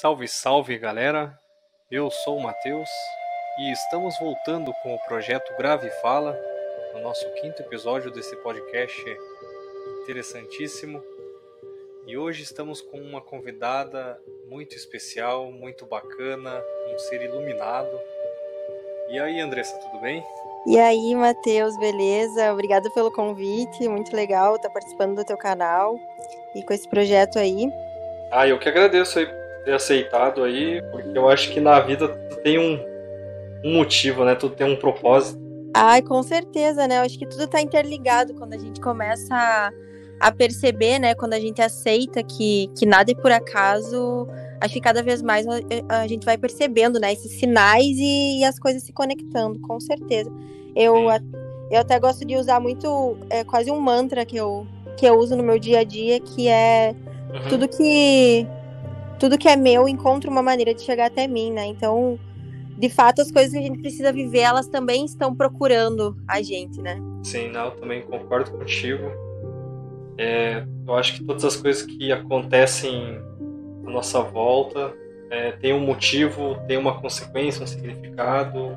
Salve, salve galera! Eu sou o Matheus e estamos voltando com o projeto Grave Fala, no nosso quinto episódio desse podcast interessantíssimo. E hoje estamos com uma convidada muito especial, muito bacana, um ser iluminado. E aí, Andressa, tudo bem? E aí, Matheus, beleza? Obrigada pelo convite, muito legal estar participando do teu canal e com esse projeto aí. Ah, eu que agradeço aí ter aceitado aí, porque eu acho que na vida tu tem um, um motivo, né? Tu tem um propósito. Ai, com certeza, né? Eu acho que tudo tá interligado quando a gente começa a, a perceber, né? Quando a gente aceita que, que nada é por acaso, acho que cada vez mais a, a gente vai percebendo, né? Esses sinais e, e, as coisas se conectando, com certeza. Eu, eu até gosto de usar muito, é quase um mantra que eu, que eu uso no meu dia a dia, que é uhum. tudo que tudo que é meu encontra uma maneira de chegar até mim, né? Então, de fato, as coisas que a gente precisa viver, elas também estão procurando a gente, né? Sim, não, também concordo contigo. É, eu acho que todas as coisas que acontecem à nossa volta é, tem um motivo, tem uma consequência, um significado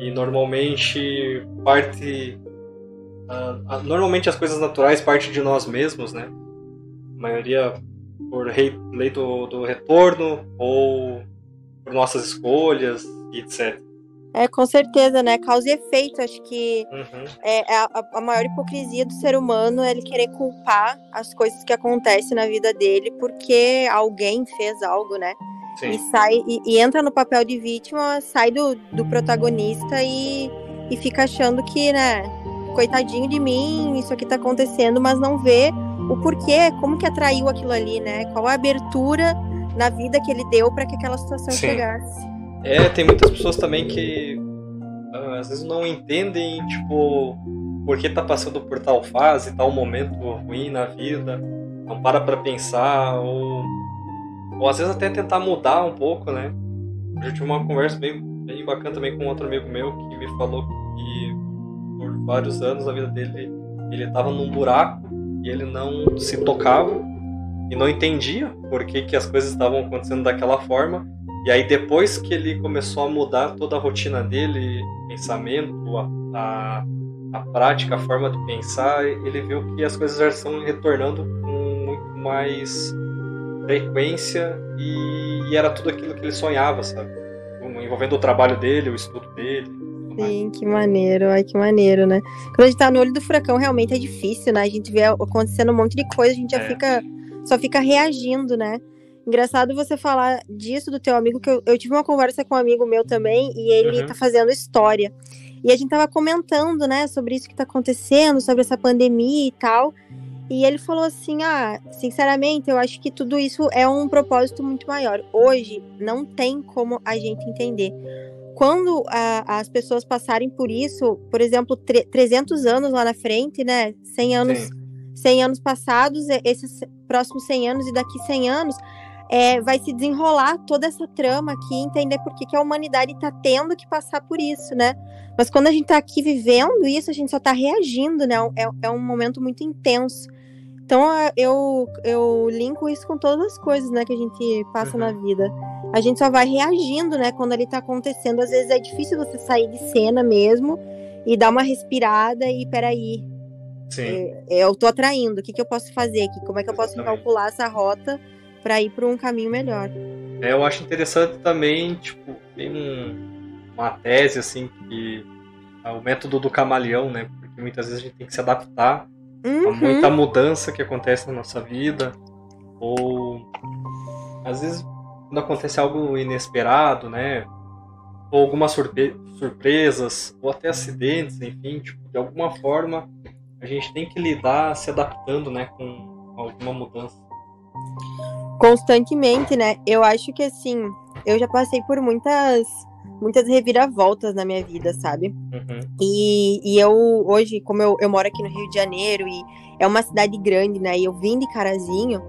e normalmente parte uh, normalmente as coisas naturais partem de nós mesmos, né? A maioria por lei do, do retorno ou por nossas escolhas e etc. É, com certeza, né? Causa e efeito. Acho que uhum. é, é, a, a, maior hipocrisia do ser humano é ele querer culpar as coisas que acontecem na vida dele porque alguém fez algo, né? Sim. E sai e, e, entra no papel de vítima, sai do, do protagonista e, e fica achando que, né, coitadinho de mim, isso aqui tá acontecendo, mas não vê o porquê, como que atraiu aquilo ali, né? Qual a abertura na vida que ele deu para que aquela situação Sim. chegasse. É, tem muitas pessoas também que uh, às vezes não entendem, tipo, por que tá passando por tal fase, tal momento ruim na vida, não para pra pensar, ou, ou às vezes até tentar mudar um pouco, né? Eu tive uma conversa bem, bem bacana também com outro amigo meu que me falou que por vários anos a vida dele ele tava num buraco e ele não se tocava e não entendia por que, que as coisas estavam acontecendo daquela forma. E aí depois que ele começou a mudar toda a rotina dele, pensamento, a, a, a prática, a forma de pensar, ele viu que as coisas já estão retornando com muito mais frequência e, e era tudo aquilo que ele sonhava, sabe? Envolvendo o trabalho dele, o estudo dele. Sim, que maneiro, ai que maneiro, né? Quando a gente tá no olho do furacão, realmente é difícil, né? A gente vê acontecendo um monte de coisa, a gente já é. fica, só fica reagindo, né? Engraçado você falar disso do teu amigo, que eu, eu tive uma conversa com um amigo meu também, e ele uhum. tá fazendo história. E a gente tava comentando, né, sobre isso que tá acontecendo, sobre essa pandemia e tal. E ele falou assim: Ah, sinceramente, eu acho que tudo isso é um propósito muito maior. Hoje não tem como a gente entender quando a, as pessoas passarem por isso, por exemplo, 300 anos lá na frente, né, 100 anos, 100 anos passados, esses próximos 100 anos e daqui 100 anos, é, vai se desenrolar toda essa trama aqui, entender por que, que a humanidade está tendo que passar por isso, né? Mas quando a gente está aqui vivendo isso, a gente só está reagindo, né? É, é um momento muito intenso. Então eu, eu linko isso com todas as coisas, né, que a gente passa uhum. na vida a gente só vai reagindo, né, quando ele tá acontecendo. Às vezes é difícil você sair de cena mesmo e dar uma respirada e peraí. Sim. É, eu tô atraindo, o que, que eu posso fazer aqui? Como é que eu posso Exatamente. calcular essa rota para ir para um caminho melhor? É, eu acho interessante também, tipo, tem um, uma tese assim que é o método do camaleão, né? Porque muitas vezes a gente tem que se adaptar uhum. a muita mudança que acontece na nossa vida ou às vezes quando acontece algo inesperado, né? Ou algumas surpre surpresas, ou até acidentes, enfim, tipo, de alguma forma a gente tem que lidar se adaptando, né, com alguma mudança. Constantemente, né? Eu acho que assim, eu já passei por muitas muitas reviravoltas na minha vida, sabe? Uhum. E, e eu, hoje, como eu, eu moro aqui no Rio de Janeiro e é uma cidade grande, né? E eu vim de Carazinho,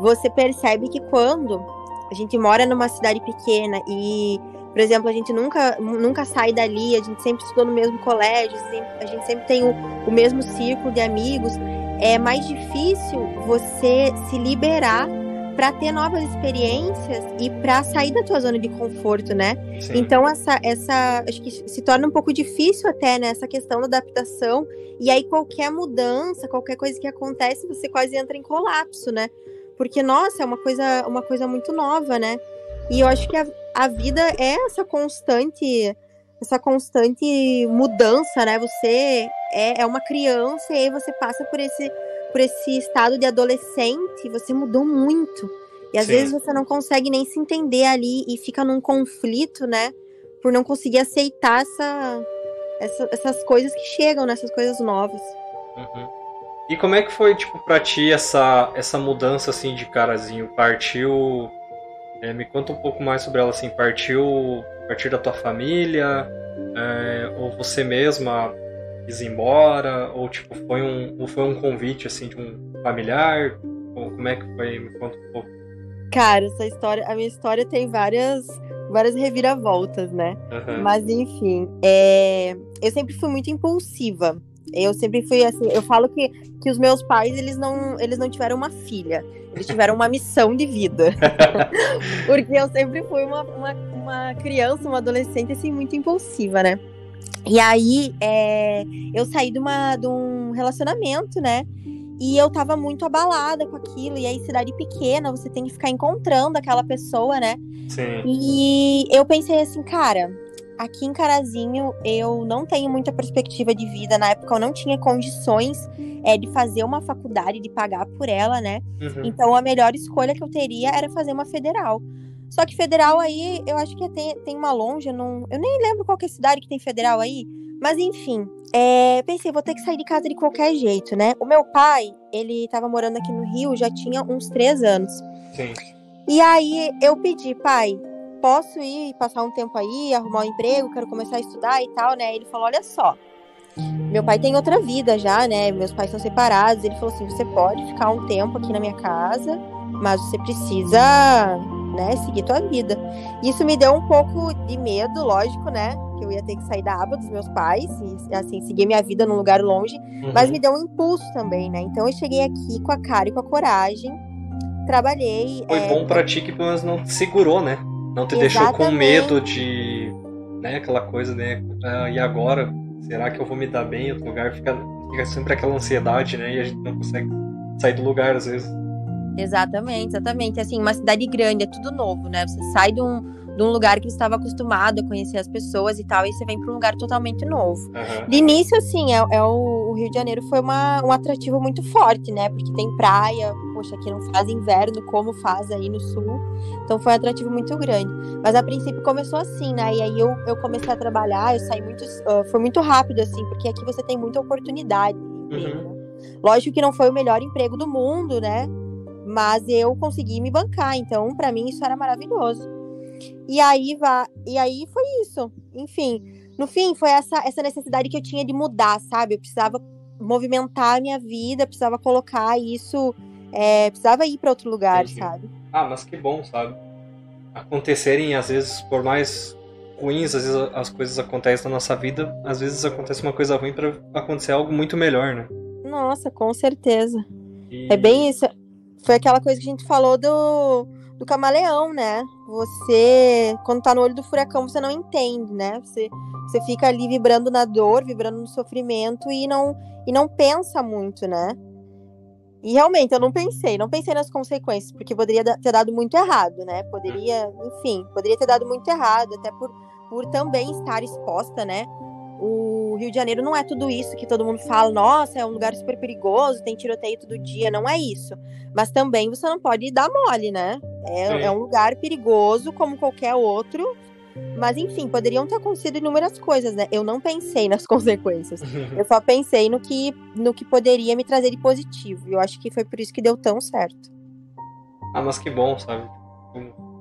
você percebe que quando a gente mora numa cidade pequena e, por exemplo, a gente nunca, nunca sai dali, a gente sempre estudou no mesmo colégio, a gente sempre tem o, o mesmo círculo de amigos. É mais difícil você se liberar para ter novas experiências e para sair da tua zona de conforto, né? Sim. Então essa essa acho que se torna um pouco difícil até né, essa questão da adaptação e aí qualquer mudança, qualquer coisa que acontece, você quase entra em colapso, né? Porque nossa, é uma coisa uma coisa muito nova, né? E eu acho que a, a vida é essa constante essa constante mudança, né? Você é, é uma criança e aí você passa por esse por esse estado de adolescente, você mudou muito. E às Sim. vezes você não consegue nem se entender ali e fica num conflito, né? Por não conseguir aceitar essa, essa- essas coisas que chegam, nessas coisas novas. Uhum. E como é que foi, tipo, pra ti essa, essa mudança, assim, de carazinho? Partiu... é, me conta um pouco mais sobre ela, assim. Partiu a partir da tua família? É, ou você mesma quis ir embora? Ou, tipo, foi um, ou foi um convite, assim, de um familiar? Ou como é que foi? Me conta um pouco. Cara, essa história, a minha história tem várias, várias reviravoltas, né? Aham. Mas enfim, é, eu sempre fui muito impulsiva. Eu sempre fui assim, eu falo que, que os meus pais, eles não, eles não tiveram uma filha, eles tiveram uma missão de vida. Porque eu sempre fui uma, uma, uma criança, uma adolescente, assim, muito impulsiva, né? E aí, é, eu saí de, uma, de um relacionamento, né? E eu tava muito abalada com aquilo. E aí, cidade pequena, você tem que ficar encontrando aquela pessoa, né? Sim. E eu pensei assim, cara, aqui em Carazinho eu não tenho muita perspectiva de vida. Na época eu não tinha condições é, de fazer uma faculdade, de pagar por ela, né? Uhum. Então a melhor escolha que eu teria era fazer uma federal. Só que federal aí, eu acho que tem, tem uma longe, eu, não, eu nem lembro qual é a cidade que tem federal aí. Mas enfim, é, pensei, vou ter que sair de casa de qualquer jeito, né? O meu pai, ele tava morando aqui no Rio já tinha uns três anos. Sim. E aí eu pedi, pai, posso ir passar um tempo aí, arrumar um emprego, quero começar a estudar e tal, né? Ele falou, olha só, meu pai tem outra vida já, né? Meus pais são separados. Ele falou assim, você pode ficar um tempo aqui na minha casa, mas você precisa, né, seguir tua vida. Isso me deu um pouco de medo, lógico, né? Que eu ia ter que sair da aba dos meus pais e, assim, seguir minha vida num lugar longe. Uhum. Mas me deu um impulso também, né? Então eu cheguei aqui com a cara e com a coragem, trabalhei. Foi é, bom pra ti que pelo menos não segurou, né? Não te deixou com medo de. né, aquela coisa, né? ah, e agora? Será que eu vou me dar bem em outro lugar? Fica, fica sempre aquela ansiedade, né? E a gente não consegue sair do lugar às vezes. Exatamente, exatamente. Assim, uma cidade grande, é tudo novo, né? Você sai de um, de um lugar que você estava acostumado a conhecer as pessoas e tal, e você vem para um lugar totalmente novo. Aham. De início, assim, é, é o, o Rio de Janeiro foi uma, um atrativo muito forte, né? Porque tem praia, poxa, aqui não faz inverno como faz aí no sul. Então foi um atrativo muito grande. Mas a princípio começou assim, né? E aí eu, eu comecei a trabalhar, eu saí muito. ah, foi muito rápido, assim, porque aqui você tem muita oportunidade de emprego, né? Lógico que não foi o melhor emprego do mundo, né? Mas eu consegui me bancar, então para mim isso era maravilhoso. E aí va... e aí foi isso. Enfim, no fim foi essa essa necessidade que eu tinha de mudar, sabe? Eu precisava movimentar a minha vida, precisava colocar isso, é, precisava ir para outro lugar, Entendi. sabe? Ah, mas que bom, sabe? Acontecerem, às vezes, por mais ruins, às vezes as coisas acontecem na nossa vida, às vezes acontece uma coisa ruim pra acontecer algo muito melhor, né? Nossa, com certeza. E- É bem isso. Foi aquela coisa que a gente falou do, do camaleão, né? Você, quando tá no olho do furacão, você não entende, né? Você, você fica ali vibrando na dor, vibrando no sofrimento e não, e não pensa muito, né? E realmente, eu não pensei, não pensei nas consequências, porque poderia ter dado muito errado, né? Poderia, enfim, poderia ter dado muito errado, até por, por também estar exposta, né? O Rio de Janeiro não é tudo isso que todo mundo fala, nossa, é um lugar super perigoso, tem tiroteio todo dia, não é isso. Mas também você não pode dar mole, né? É, é um lugar perigoso como qualquer outro. Mas enfim, poderiam ter acontecido inúmeras coisas, né? Eu não pensei nas consequências. Eu só pensei no que, no que poderia me trazer de positivo. E eu acho que foi por isso que deu tão certo. Ah, mas que bom, sabe?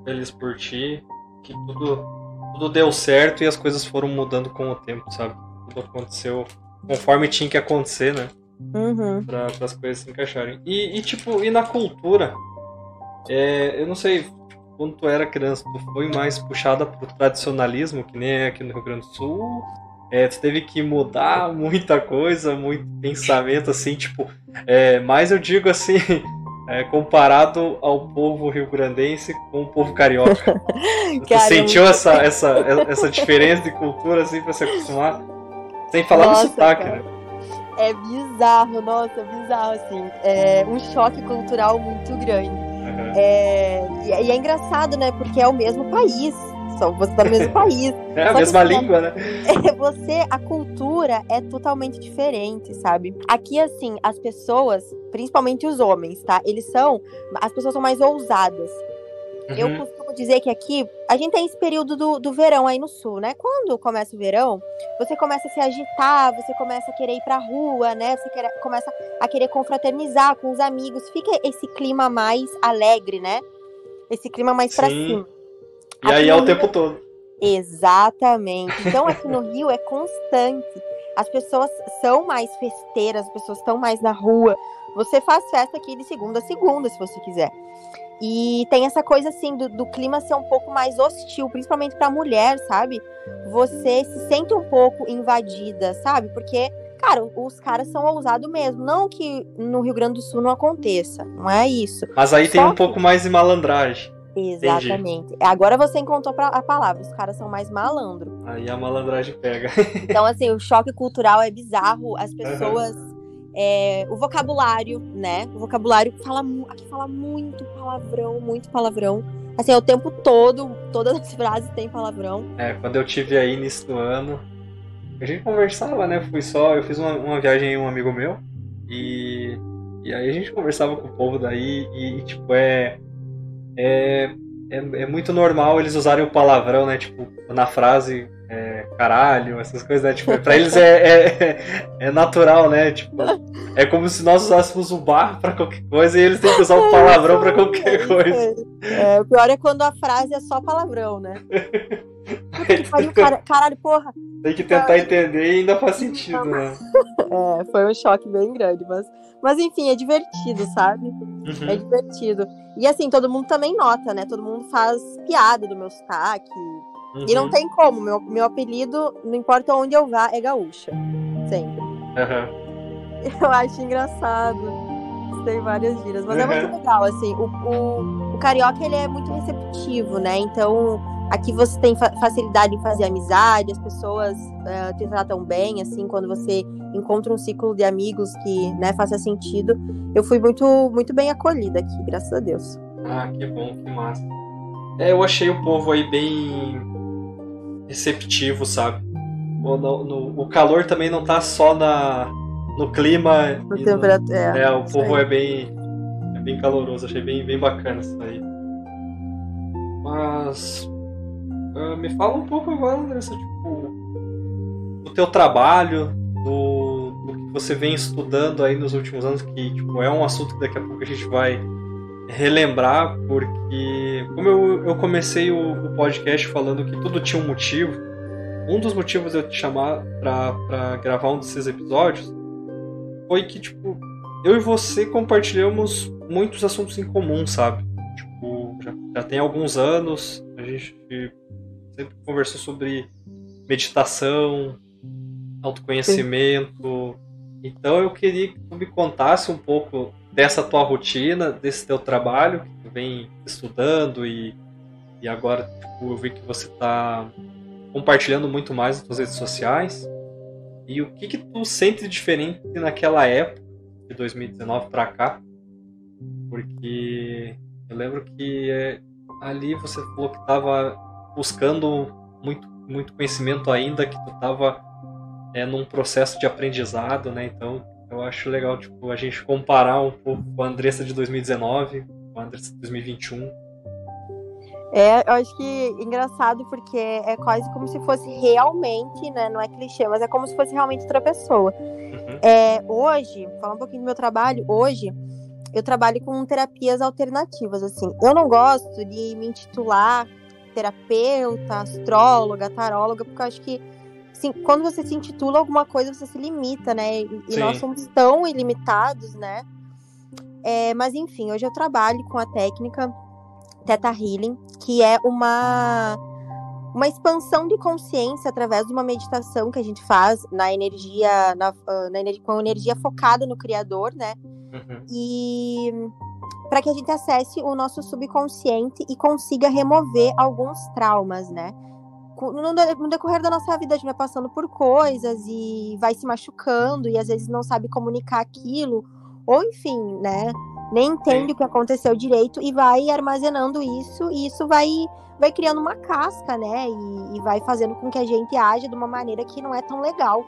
Feliz por ti, que tudo, tudo deu certo e as coisas foram mudando com o tempo, sabe? Tudo aconteceu conforme tinha que acontecer, né? Uhum. Pra, as coisas se encaixarem. E, e, tipo, e na cultura? É, eu não sei, quando tu era criança, tu foi mais puxada pro tradicionalismo, que nem é aqui no Rio Grande do Sul? É, tu teve que mudar muita coisa, muito pensamento, assim, tipo. É, mas eu digo assim, é, comparado ao povo rio-grandense com o povo carioca. Você sentiu essa, essa, essa diferença de cultura assim pra se acostumar? Sem falar nossa, do sotaque, cara. né? É bizarro, nossa, bizarro, assim. É um choque cultural muito grande. Uhum. É, e é engraçado, né? Porque é o mesmo país são você tá no mesmo país. É a mesma língua, né? É, você, a cultura é totalmente diferente, sabe? Aqui, assim, as pessoas, principalmente os homens, tá? Eles são. As pessoas são mais ousadas. Uhum. Eu costumo dizer que aqui a gente tem esse período do, do verão aí no sul, né? Quando começa o verão, você começa a se agitar, você começa a querer ir pra rua, né? Você quer, começa a querer confraternizar com os amigos. Fica esse clima mais alegre, né? Esse clima mais Sim. pra cima. E aqui aí é o tempo todo. Exatamente. Então aqui no Rio é constante. As pessoas são mais festeiras, as pessoas estão mais na rua. Você faz festa aqui de segunda a segunda, se você quiser. E tem essa coisa assim do, do clima ser um pouco mais hostil, principalmente para mulher, sabe? Você se sente um pouco invadida, sabe? Porque, cara, os caras são ousados mesmo. Não que no Rio Grande do Sul não aconteça, não é isso. Mas aí Só tem um que... pouco mais de malandragem. Exatamente. Entendi. Agora você encontrou a palavra, os caras são mais malandro. Aí a malandragem pega. então, assim, o choque cultural é bizarro, as pessoas. Uhum. É, o vocabulário, né? O vocabulário fala, aqui fala muito palavrão, muito palavrão. Assim, é o tempo todo, todas as frases têm palavrão. É, quando eu tive aí início do ano, a gente conversava, né? Fui só, eu fiz uma, uma viagem com um amigo meu e, e aí a gente conversava com o povo daí e, tipo, é é, é, é, muito normal eles usarem o palavrão, né? Tipo, na frase é, caralho, essas coisas, né? Tipo, pra eles é, é, é, natural, né? Tipo, é como se nós usássemos o bar pra qualquer coisa e eles têm que usar o palavrão pra qualquer coisa. É, o pior é quando a frase é só palavrão, né? caralho, porra. Tem que tentar entender e ainda faz sentido, né? É, foi um choque bem grande, mas, mas enfim, é divertido, sabe? Uhum. É divertido. E assim, todo mundo também nota, né? Todo mundo faz piada do meu sotaque. Uhum. E não uhum. tem como, meu, meu apelido, não importa onde eu vá, é gaúcha. Sempre. Uhum. Eu acho engraçado. Tem várias gírias, mas é muito legal, assim. O, o, o carioca, ele é muito receptivo, né? Então, Aqui você tem facilidade em fazer amizade, as pessoas uh, te tratam bem, assim, quando você encontra um ciclo de amigos que, né, faça sentido. Eu fui muito, muito bem acolhida aqui, graças a Deus. Ah, que bom, que massa. É, eu achei o povo aí bem receptivo, sabe? O, no, no, o calor também não tá só na, no clima. No temperatura, é, é, o povo é bem, é bem caloroso, achei bem, bem bacana isso aí. Mas Uh, me fala um pouco agora, Andressa, tipo, do teu trabalho, do, do, que você vem estudando aí nos últimos anos, que tipo, é um assunto que daqui a pouco a gente vai relembrar, porque como eu, eu comecei o, o podcast falando que tudo tinha um motivo, um dos motivos de eu te chamar para gravar um desses episódios foi que, tipo, eu e você compartilhamos muitos assuntos em comum, sabe? Tipo, já, já tem alguns anos, a gente sempre conversou sobre meditação, autoconhecimento. Sim. Então eu queria que tu me contasse um pouco dessa tua rotina, desse teu trabalho que tu vem estudando e, e agora tipo, eu vi que você está compartilhando muito mais nas tuas redes sociais. E o que que tu sente diferente naquela época, de 2019 para cá? Porque eu lembro que é, ali você falou que estava buscando muito, muito conhecimento ainda, que tu estava é, num processo de aprendizado, né? Então eu acho legal tipo, a gente comparar um pouco com a Andressa de 2019 com a Andressa de 2021. É, eu acho que engraçado porque é quase como se fosse realmente, né? Não é clichê, mas é como se fosse realmente outra pessoa. Uhum. É, hoje, falar um pouquinho do meu trabalho, hoje eu trabalho com terapias alternativas, assim. Eu não gosto de me intitular terapeuta, astróloga, taróloga, porque eu acho que assim, quando você se intitula alguma coisa, você se limita, né? E, e nós somos tão ilimitados, né? É, mas enfim, hoje eu trabalho com a técnica Theta Healing, que é uma uma expansão de consciência através de uma meditação que a gente faz na energia, na, ah, na, com energia focada no Criador, né? Uhum. E para que a gente acesse o nosso subconsciente e consiga remover alguns traumas, né? No decorrer da nossa vida, a gente vai passando por coisas e vai se machucando e às vezes não sabe comunicar aquilo, ou enfim, né? Nem entende o que aconteceu direito e vai armazenando isso, e isso vai, vai criando uma casca, né? E, e vai fazendo com que a gente age de uma maneira que não é tão legal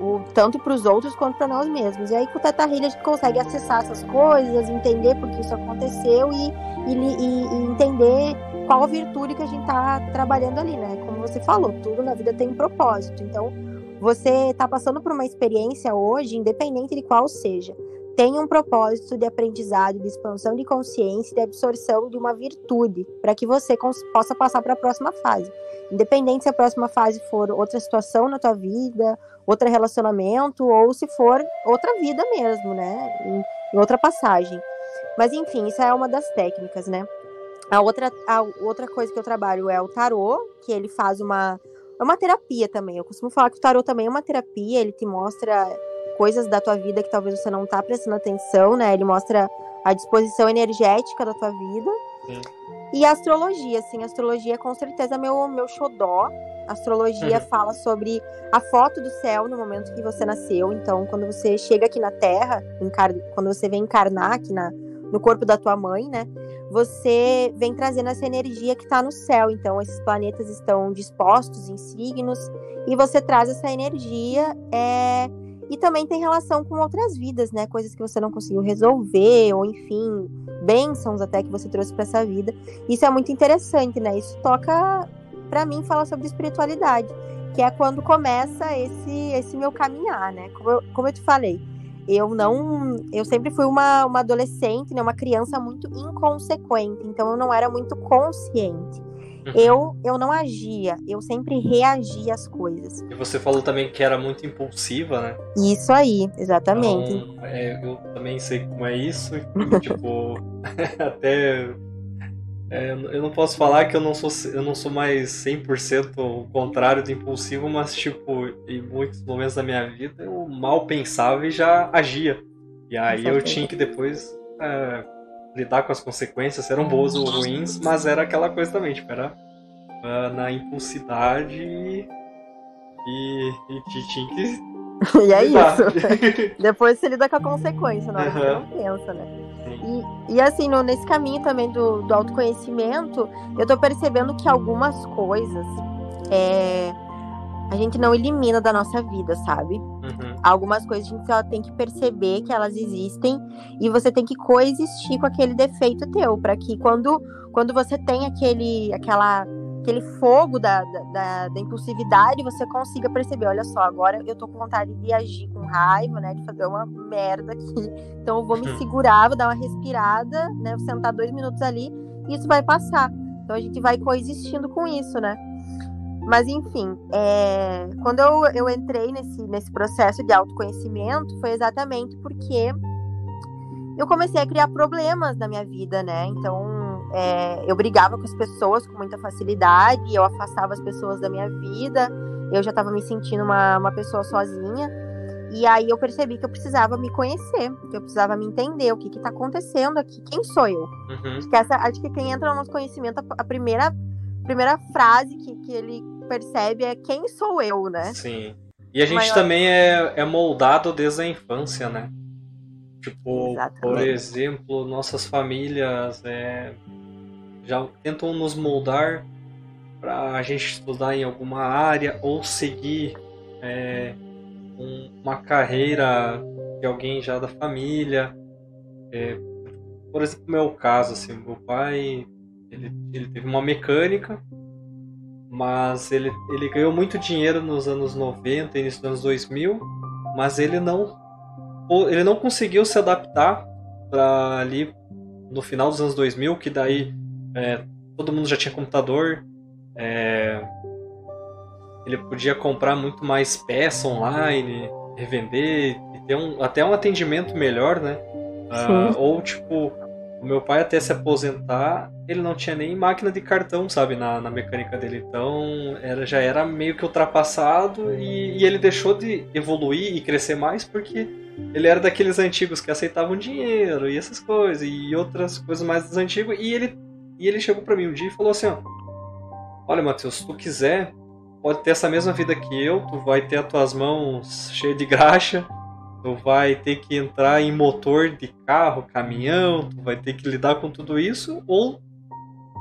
o, tanto para os outros quanto para nós mesmos. E aí com o Teta Healing a gente consegue acessar essas coisas, entender por que isso aconteceu e, e, e, e entender qual virtude que a gente está trabalhando ali, né? Como você falou, tudo na vida tem um propósito. Então, você está passando por uma experiência hoje, independente de qual seja, tem um propósito de aprendizado, de expansão de consciência, de absorção de uma virtude, para que você possa passar para a próxima fase. Independente se a próxima fase for outra situação na tua vida, outro relacionamento, ou se for outra vida mesmo, né? Em outra passagem. Mas enfim, isso é uma das técnicas, né? A outra, a outra coisa que eu trabalho é o tarô, que ele faz uma. É uma terapia também. Eu costumo falar que o tarô também é uma terapia, ele te mostra coisas da tua vida que talvez você não tá prestando atenção, né? Ele mostra a disposição energética da tua vida. Sim. E a astrologia, assim, a astrologia é com certeza meu, meu xodó. A astrologia uhum. fala sobre a foto do céu no momento que você nasceu. Então, quando você chega aqui na Terra, quando você vem encarnar aqui na, no corpo da tua mãe, né? Você vem trazendo essa energia que está no céu. Então, esses planetas estão dispostos em signos e você traz essa energia. É e também tem relação com outras vidas, né? Coisas que você não conseguiu resolver, ou enfim, bênçãos até que você trouxe para essa vida. Isso é muito interessante, né? Isso toca, para mim, fala sobre espiritualidade, que é quando começa esse, esse meu caminhar, né? Como eu, como eu te falei, eu não. Eu sempre fui uma, uma adolescente, né? Uma criança muito inconsequente, então eu não era muito consciente. Uhum. Eu, eu não agia, eu sempre reagia às coisas. E você falou também que era muito impulsiva, né? Isso aí, exatamente. Então, é, eu também sei como é isso. tipo, até. É, eu não posso falar que eu não sou, eu não sou mais 100% o contrário do impulsivo, mas, tipo, em muitos momentos da minha vida eu mal pensava e já agia. E aí eu tinha que depois. É, lidar com as consequências, eram boas ou ruins, mas era aquela coisa também, tipo, era uh, na impulsidade e, e tinha que. e é isso. Depois você lida com a consequência, na hora uhum. você não pensa, né? E, e assim, no, nesse caminho também do, do autoconhecimento, eu tô percebendo que algumas coisas é, a gente não elimina da nossa vida, sabe? Uhum. Algumas coisas a gente só tem que perceber que elas existem e você tem que coexistir com aquele defeito teu, para que quando, quando você tem aquele, aquela, aquele fogo da, da, da, impulsividade, você consiga perceber, olha só, agora eu tô com vontade de agir com raiva, né? De fazer uma merda aqui. Então eu vou me segurar, vou dar uma respirada, né? Vou sentar dois minutos ali e isso vai passar. Então a gente vai coexistindo com isso, né? Mas, enfim, é... quando eu, eu entrei nesse, nesse processo de autoconhecimento, foi exatamente porque eu comecei a criar problemas na minha vida, né? Então, é... eu brigava com as pessoas com muita facilidade, eu afastava as pessoas da minha vida, eu já estava me sentindo uma, uma pessoa sozinha. E aí eu percebi que eu precisava me conhecer, que eu precisava me entender o que está acontecendo aqui, quem sou eu. Uhum. Acho, que essa, acho que quem entra no nosso conhecimento, a primeira, primeira frase que, que ele percebe é quem sou eu, né? Sim. E a gente maior... também é, é moldado desde a infância, né? Tipo, Exatamente. por exemplo, nossas famílias é, já tentam nos moldar para a gente estudar em alguma área ou seguir é, um, uma carreira de alguém já da família. É, por exemplo, meu caso, assim, meu pai ele, ele teve uma mecânica mas ele, ele ganhou muito dinheiro nos anos 90 início dos anos 2000, mas ele não ele não conseguiu se adaptar para ali no final dos anos 2000, que daí é, todo mundo já tinha computador, é, ele podia comprar muito mais peça online, revender e ter um, até um atendimento melhor, né? Uh, ou tipo o meu pai até se aposentar, ele não tinha nem máquina de cartão, sabe, na, na mecânica dele. Então era, já era meio que ultrapassado e, e ele deixou de evoluir e crescer mais porque ele era daqueles antigos que aceitavam dinheiro e essas coisas e outras coisas mais dos antigos. E ele, e ele chegou para mim um dia e falou assim: ó, Olha, Matheus, se tu quiser, pode ter essa mesma vida que eu, tu vai ter as tuas mãos cheias de graxa tu vai ter que entrar em motor de carro, caminhão, tu vai ter que lidar com tudo isso, ou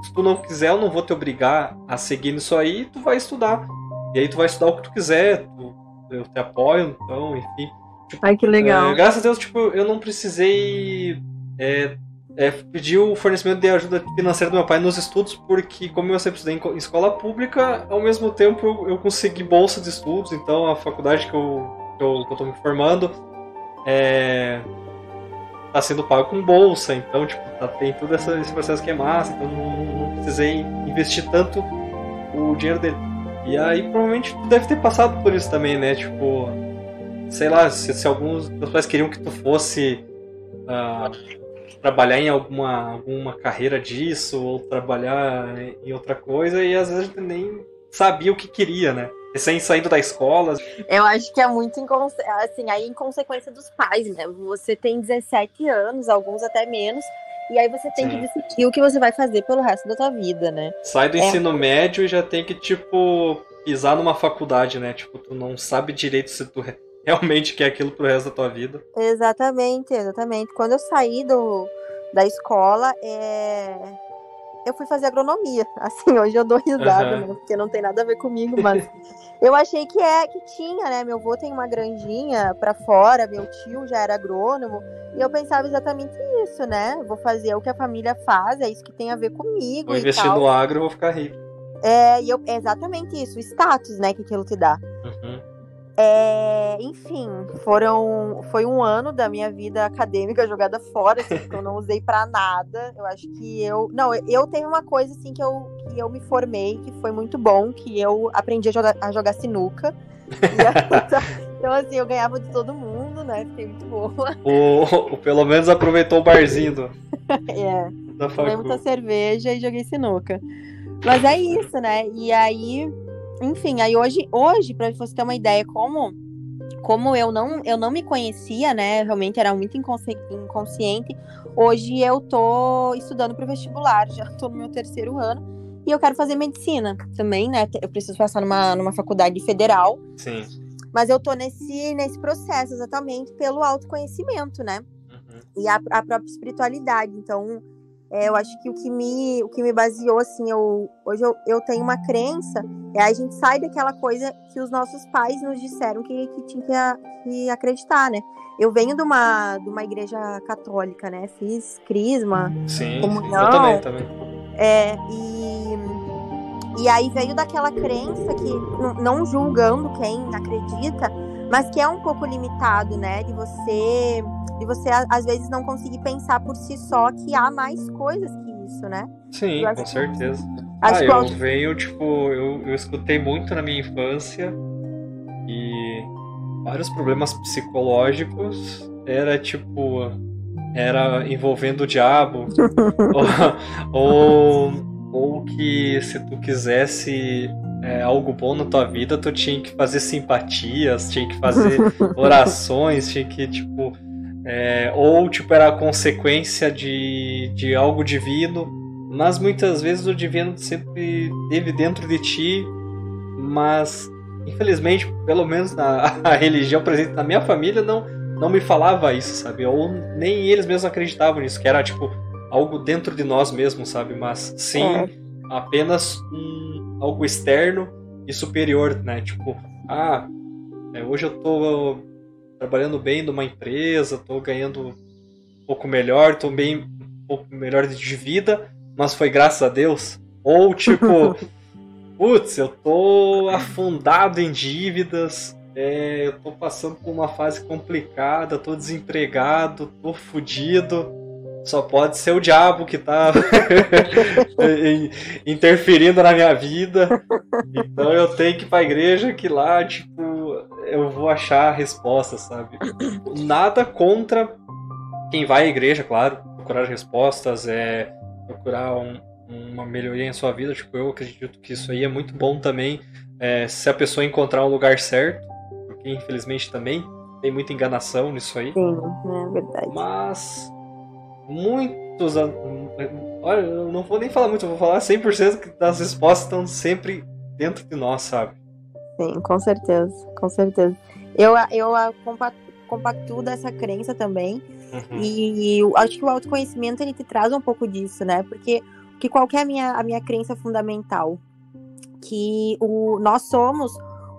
se tu não quiser, eu não vou te obrigar a seguir nisso aí, tu vai estudar. E aí tu vai estudar o que tu quiser, tu, eu te apoio, então, enfim. Tipo, Ai, que legal. É, graças a Deus, tipo, eu não precisei é, é, pedir o fornecimento de ajuda financeira do meu pai nos estudos, porque como eu sempre estudei em escola pública, ao mesmo tempo eu, eu consegui bolsa de estudos, então a faculdade que eu, que eu, que eu tô me formando é, tá sendo pago com bolsa, então tipo, tá, tem todo essa, esse processo que é massa, então não, não, precisei investir tanto o dinheiro dele. E aí provavelmente tu deve ter passado por isso também, né? Tipo, sei lá, se, se alguns dos pais queriam que tu fosse uh, trabalhar em alguma, alguma carreira disso, ou trabalhar em outra coisa, e às vezes gente nem sabia o que queria, né? Recém saindo da escola. Eu acho que é muito inconse... assim, aí em consequência dos pais, né? Você tem 17 anos, alguns até menos, e aí você tem Sim. que decidir o que você vai fazer pelo resto da tua vida, né? Sai do é. ensino médio e já tem que, tipo, pisar numa faculdade, né? Tipo, tu não sabe direito se tu realmente quer aquilo pro resto da tua vida. Exatamente, exatamente. Quando eu saí do, da escola, é eu fui fazer agronomia. Assim, hoje eu dou risada, uhum. né, porque não tem nada a ver comigo, mas eu achei que é que tinha, né? Meu avô tem uma granjinha para fora, meu tio já era agrônomo, e eu pensava exatamente isso, né? Vou fazer o que a família faz, é isso que tem a ver comigo. Vou investir no agro, vou ficar rico. É, e eu, é exatamente isso, o status, né, que aquilo te dá. Uhum. É, enfim, foram, foi um ano da minha vida acadêmica jogada fora, assim, que eu não usei para nada. Eu acho que eu. Não, eu tenho uma coisa assim que eu, que eu me formei, que foi muito bom, que eu aprendi a jogar, a jogar sinuca. então, assim, eu ganhava de todo mundo, né? Fiquei muito boa. O, o pelo menos aproveitou o barzinho do. é. Da Tomei muita cerveja e joguei sinuca. Mas é isso, né? E aí enfim, aí hoje, hoje para você ter uma ideia como como eu não eu não me conhecia, né? Realmente era muito inconsci inconsciente. Hoje eu tô estudando para vestibular, já tô no meu terceiro ano. E eu quero fazer medicina também, né? Eu preciso passar numa, numa faculdade federal. Sim. Mas eu tô nesse, nesse processo exatamente pelo autoconhecimento, né? Uhum. E a, a própria espiritualidade. Então, é, eu acho que o que me, o que me baseou, assim, eu, hoje eu, eu tenho uma crença, é a gente sai daquela coisa que os nossos pais nos disseram que, que tinha que, que acreditar, né? Eu venho de uma, de uma igreja católica, né? Fiz crisma, sim, comunhão. Sim, eu também, também. É, e, e aí veio daquela crença que, não julgando quem acredita, mas que é um pouco limitado, né? De você de você às vezes não conseguir pensar por si só que há mais coisas que isso, né? Sim, com certeza. Acho ah, eu venho, tipo, eu, eu escutei muito na minha infância e vários problemas psicológicos era tipo era envolvendo o diabo ou, ou, ou que se tu quisesse é, algo bom na tua vida, tu tinha que fazer simpatias, tinha que fazer orações, tinha que, tipo, é, ou tipo era a consequência de, de algo divino, mas muitas vezes o divino sempre teve dentro de ti, mas infelizmente, pelo menos na a religião presente na minha família não não me falava isso, sabe? Ou nem eles mesmos acreditavam nisso, que era tipo algo dentro de nós mesmos, sabe? Mas sim, é. apenas um, algo externo e superior, né? Tipo, ah, é, hoje eu tô trabalhando bem numa empresa, estou ganhando um pouco melhor, estou bem um pouco melhor de vida, mas foi graças a Deus. Ou tipo, putz, eu tô afundado em dívidas, é, eu tô passando por uma fase complicada, tô desempregado, tô fudido. Só pode ser o diabo que tá interferindo na minha vida. Então eu tenho que ir pra igreja que lá, tipo, eu vou achar a resposta, sabe? Nada contra quem vai à igreja, claro. procurar respostas, é procurar um, uma melhoria em sua vida. Tipo, eu acredito que isso aí é muito bom também é, se a pessoa encontrar um lugar certo, porque infelizmente também tem muita enganação nisso aí. Sim, é verdade. Mas muitos. Olha, eu não vou nem falar muito, eu vou falar 100% das respostas estão sempre dentro de nós, sabe? Sim, com certeza, com certeza. Eu, eu compactuo dessa crença também. Uhum. E acho que o autoconhecimento ele te traz um pouco disso, né? Porque que qual que é a minha, a minha crença fundamental? Que o, nós somos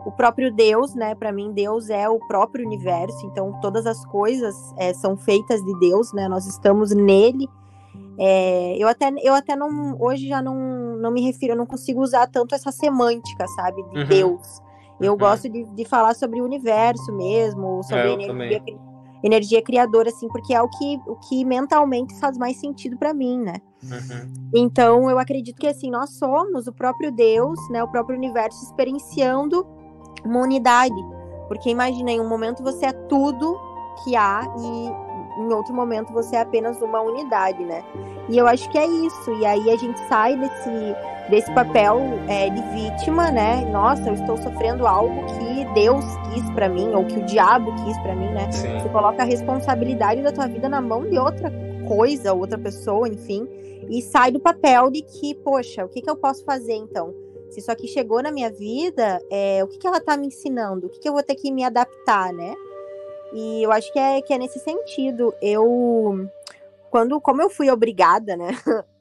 o próprio Deus, né? Para mim, Deus é o próprio universo, então todas as coisas é, são feitas de Deus, né? Nós estamos nele. É, eu até, eu até não, hoje já não, não me refiro, eu não consigo usar tanto essa semântica, sabe, de uhum. Deus. Eu uhum. gosto de, de falar sobre o universo mesmo, sobre é, energia, energia criadora, assim, porque é o que, o que mentalmente faz mais sentido para mim, né? Uhum. Então, eu acredito que, assim, nós somos o próprio Deus, né? O próprio universo experienciando uma unidade. Porque imagina, em um momento você é tudo que há e em outro momento você é apenas uma unidade, né? E eu acho que é isso. E aí a gente sai desse, desse papel é, de vítima, né? Nossa, eu estou sofrendo algo que Deus quis para mim, ou que o diabo quis para mim, né? Sim. Você coloca a responsabilidade da tua vida na mão de outra coisa, outra pessoa, enfim, e sai do papel de que, poxa, o que, que eu posso fazer então? Se isso aqui chegou na minha vida, é, o que, que ela tá me ensinando? O que, que eu vou ter que me adaptar, né? E eu acho que é, que é nesse sentido. Eu, quando, como eu fui obrigada, né?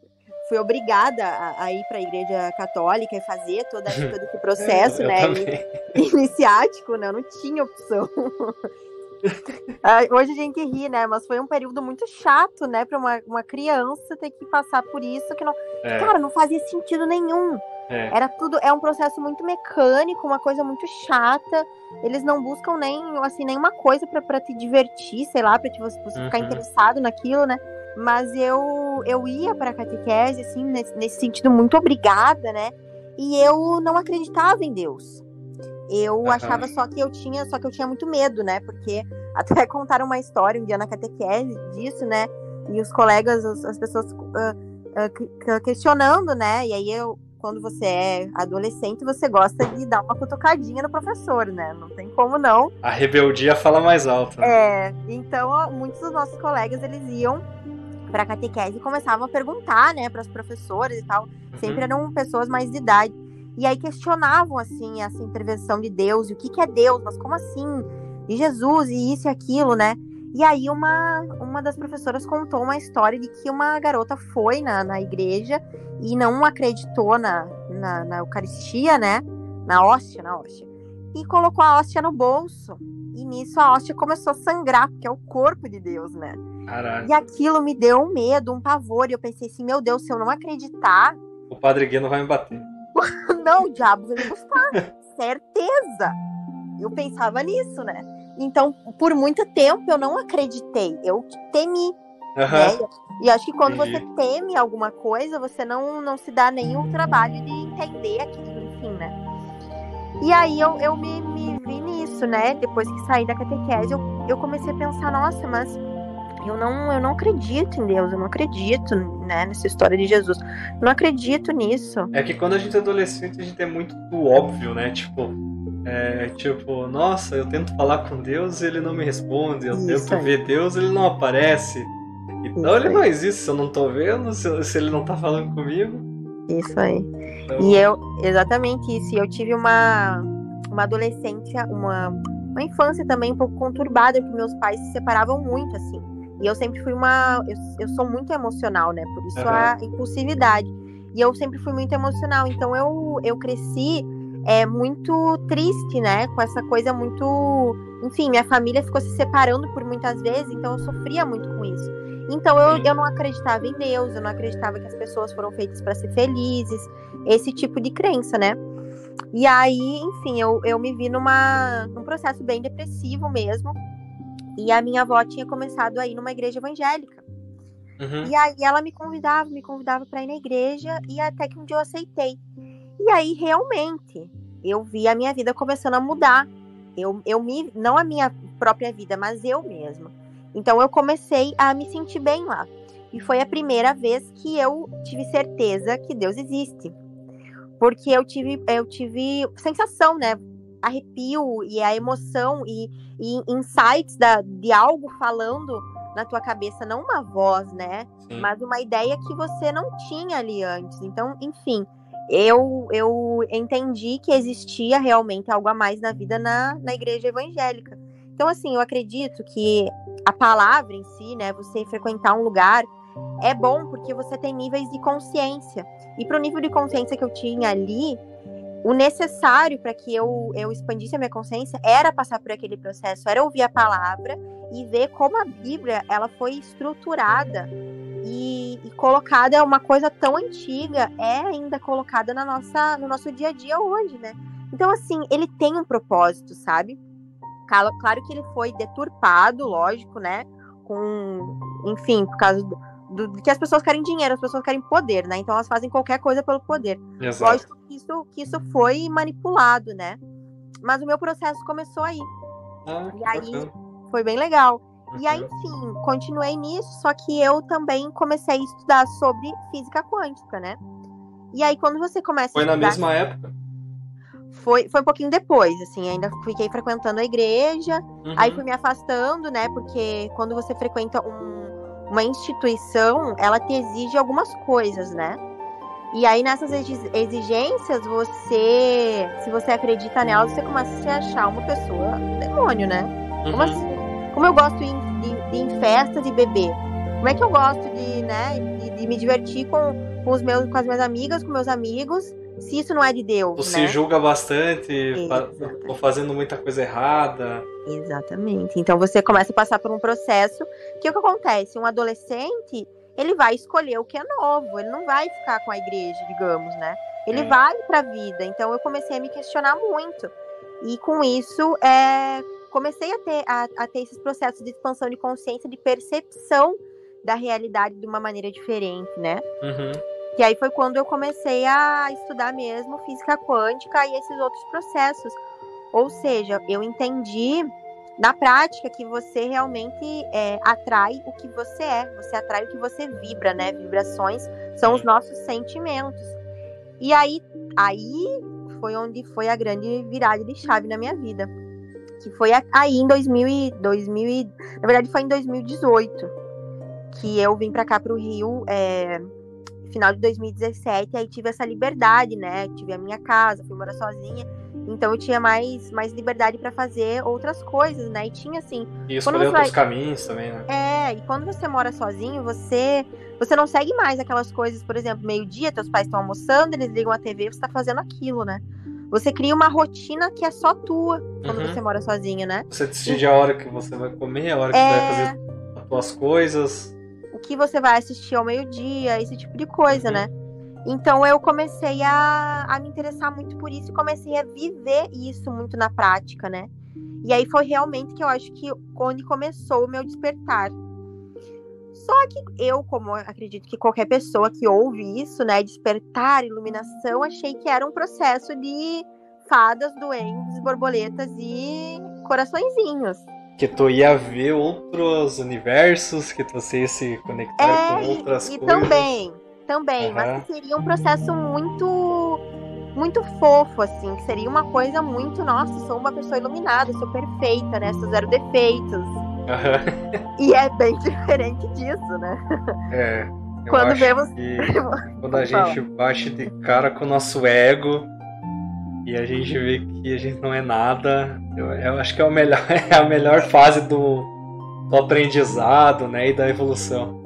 fui obrigada a, a ir para a igreja católica e fazer todo, todo esse processo, né? Iniciático, né? Eu não tinha opção. Ah, hoje a gente ri, né? Mas foi um período muito chato, né? Para uma, uma criança ter que passar por isso que não. É. Cara, não fazia sentido nenhum. É. Era tudo, é um processo muito mecânico, uma coisa muito chata. Eles não buscam nem assim nenhuma coisa para te divertir, sei lá, para você, você uhum. ficar interessado naquilo, né? Mas eu eu ia para catequese assim nesse, nesse sentido muito obrigada, né? E eu não acreditava em Deus. Eu uhum. achava só que eu tinha, só que eu tinha muito medo, né? Porque até contaram uma história um dia na catequese disso, né? E os colegas, as, as pessoas uh, uh, questionando, né? E aí eu quando você é adolescente, você gosta de dar uma cutucadinha no professor, né? Não tem como não. A rebeldia fala mais alto. É, então muitos dos nossos colegas, eles iam para catequese e começavam a perguntar, né, para as professoras e tal. Uhum. Sempre eram pessoas mais de idade. E aí questionavam, assim, essa intervenção de Deus, e o que, que é Deus, mas como assim? E Jesus, e isso e aquilo, né? E aí uma, uma das professoras contou uma história de que uma garota foi na, na igreja e não acreditou na, na, na Eucaristia, né? Na hóstia, na hóstia. E colocou a hóstia no bolso. E nisso a hóstia começou a sangrar, porque é o corpo de Deus, né? Caralho. E aquilo me deu um medo, um pavor. E eu pensei assim, meu Deus, se eu não acreditar. O padre Guino vai me bater. não, o diabo vai me buscar. Certeza. Eu pensava nisso, né? Então, por muito tempo eu não acreditei. Eu temi. Uhum. Né? E acho que quando Entendi. você teme alguma coisa, você não, não se dá o trabalho de entender aquilo, enfim, né? E aí eu, eu me, me vi nisso, né? Depois que saí da catequese, eu, eu comecei a pensar, nossa, mas eu não, eu não acredito em Deus, eu não acredito né, nessa história de Jesus. Eu não acredito nisso. É que quando a gente é adolescente, a gente é muito do óbvio, né? Tipo, é, tipo, nossa, eu tento falar com Deus e ele não me responde. Eu Isso tento aí. ver Deus ele não aparece. Então Isso ele aí. não existe se eu não tô vendo, se, se, ele não tá falando comigo. Isso aí. Então... E eu, exatamente isso. Eu tive uma, uma adolescência, uma, uma infância também um pouco conturbada, porque meus pais se separavam muito, assim. E eu sempre fui uma. Eu, eu sou muito emocional, né? Por isso uhum. a impulsividade. E eu sempre fui muito emocional. Então eu, eu cresci é muito triste, né? Com essa coisa muito. Enfim, minha família ficou se separando por muitas vezes, então eu sofria muito com isso. Então eu, eu não acreditava em Deus, eu não acreditava que as pessoas foram feitas para ser felizes, esse tipo de crença, né? E aí, enfim, eu, eu me vi numa, num processo bem depressivo mesmo. E a minha avó tinha começado a ir numa igreja evangélica. Uhum. E aí ela me convidava, me convidava para ir na igreja, e até que um dia eu aceitei. E aí, realmente, eu vi a minha vida começando a mudar. Eu, eu me, não a minha própria vida, mas eu mesma. Então eu comecei a me sentir bem lá. E foi a primeira vez que eu tive certeza que Deus existe. Porque eu tive, eu tive sensação, né? Arrepio e a emoção e, e insights da, de algo falando na tua cabeça, não uma voz, né? Sim. Mas uma ideia que você não tinha ali antes. Então, enfim, eu, eu entendi que existia realmente algo a mais na vida na, na igreja evangélica. Então, assim, eu acredito que a palavra em si, né, você frequentar um lugar, é bom porque você tem níveis de consciência. E para o nível de consciência que eu tinha ali, o necessário para que eu, eu expandisse a minha consciência era passar por aquele processo, era ouvir a palavra e ver como a Bíblia ela foi estruturada e, e, colocada uma coisa tão antiga é ainda colocada na nossa no nosso dia a dia hoje, né? Então assim ele tem um propósito, sabe? Claro, claro que ele foi deturpado, lógico, né? Com, enfim, por causa do, do, que as pessoas querem dinheiro, as pessoas querem poder, né? Então elas fazem qualquer coisa pelo poder. Exato. Lógico que isso, que isso foi manipulado, né? Mas o meu processo começou aí. Ah, e aí bacana. foi bem legal. Uhum. E aí, uhum. enfim, continuei nisso, só que eu também comecei a estudar sobre física quântica, né? E aí, quando você começa Foi a estudar, na mesma época? Foi, foi um pouquinho depois, assim, ainda fiquei frequentando a igreja, uhum. aí fui me afastando, né? Porque quando você frequenta um, uma instituição, ela te exige algumas coisas, né? E aí, nessas exigências, você, se você acredita nelas, você começa a se achar uma pessoa demônio, né? Uhum. Como assim? Como eu gosto de, de, de em festas e beber? Como é que eu gosto de, né, de, de me divertir com, com, os meus, com as minhas amigas, com meus amigos, se isso não é de Deus? Tu né? julga bastante, tô fazendo muita coisa errada. Exatamente. Então você começa a passar por um processo que o que acontece? Um adolescente, ele vai escolher o que é novo, ele não vai ficar com a igreja, digamos, né? Ele é. vai para a vida. Então eu comecei a me questionar muito. E com isso, é, comecei a ter, a, a ter esses processos de expansão de consciência, de percepção da realidade de uma maneira diferente, né? Uhum. E aí foi quando eu comecei a estudar mesmo física quântica e esses outros processos. Ou seja, eu entendi na prática que você realmente é, atrai o que você é, você atrai o que você vibra, né? Vibrações são os nossos sentimentos. E aí, aí foi onde foi a grande virada de chave na minha vida que foi aí em 2000 e, 2000 na verdade foi em 2018 que eu vim para cá para o Rio é, final de 2017 aí tive essa liberdade né? Tive a minha casa fui morar sozinha então eu tinha mais mais liberdade para fazer outras coisas né? E tinha assim e escolher outros vai... caminhos também né? É e quando você mora sozinho você você não segue mais aquelas coisas por exemplo meio dia teus pais estão almoçando eles ligam a TV você está fazendo aquilo né você cria uma rotina que é só tua quando uhum. você mora sozinho, né? Você decide a hora que você vai comer, a hora que é... você vai fazer as suas coisas. O que você vai assistir ao meio-dia, esse tipo de coisa, uhum. né? Então eu comecei a, a me interessar muito por isso e comecei a viver isso muito na prática, né? E aí foi realmente que eu acho que onde começou o meu despertar. Só que eu, como acredito que qualquer pessoa que ouve isso, né, despertar, iluminação, achei que era um processo de fadas, duendes, borboletas e coraçõezinhos. Que tu ia ver outros universos, que tu ia se conectar é, com outras e, coisas. E também, também, uhum. mas que seria um processo muito muito fofo, assim, que seria uma coisa muito, nossa, sou uma pessoa iluminada, sou perfeita, né? Sou zero defeitos. Uhum. E é bem diferente disso, né? É. Quando vemos. quando a gente bate de cara com o nosso ego e a gente vê que a gente não é nada, eu, eu acho que é, melhor, é a melhor fase do, do aprendizado, né? E da evolução.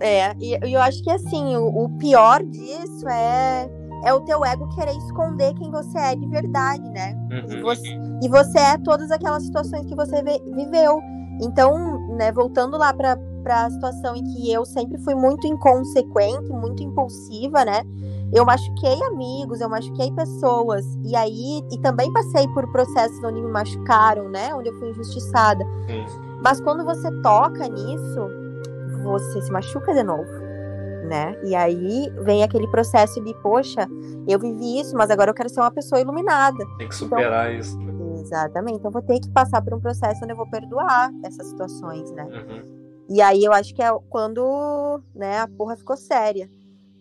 É, e eu acho que assim, o, o pior disso é é o teu ego querer esconder quem você é de verdade, né? Uhum. E, você, e, você, é todas aquelas situações que você viveu. Então, né, voltando lá para a situação em que eu sempre fui muito inconsequente, muito impulsiva, né? Eu machuquei amigos, eu machuquei pessoas, e aí, e também passei por processos onde me machucaram, né? Onde eu fui injustiçada. Sim. Mas quando você toca nisso, você se machuca de novo, né? E aí vem aquele processo de, poxa, eu vivi isso, mas agora eu quero ser uma pessoa iluminada. Tem que então superar então, isso. Né? Exatamente. Então vou ter que passar por um processo onde eu vou perdoar essas situações, né? Uhum. E aí eu acho que é quando, né, a porra ficou séria.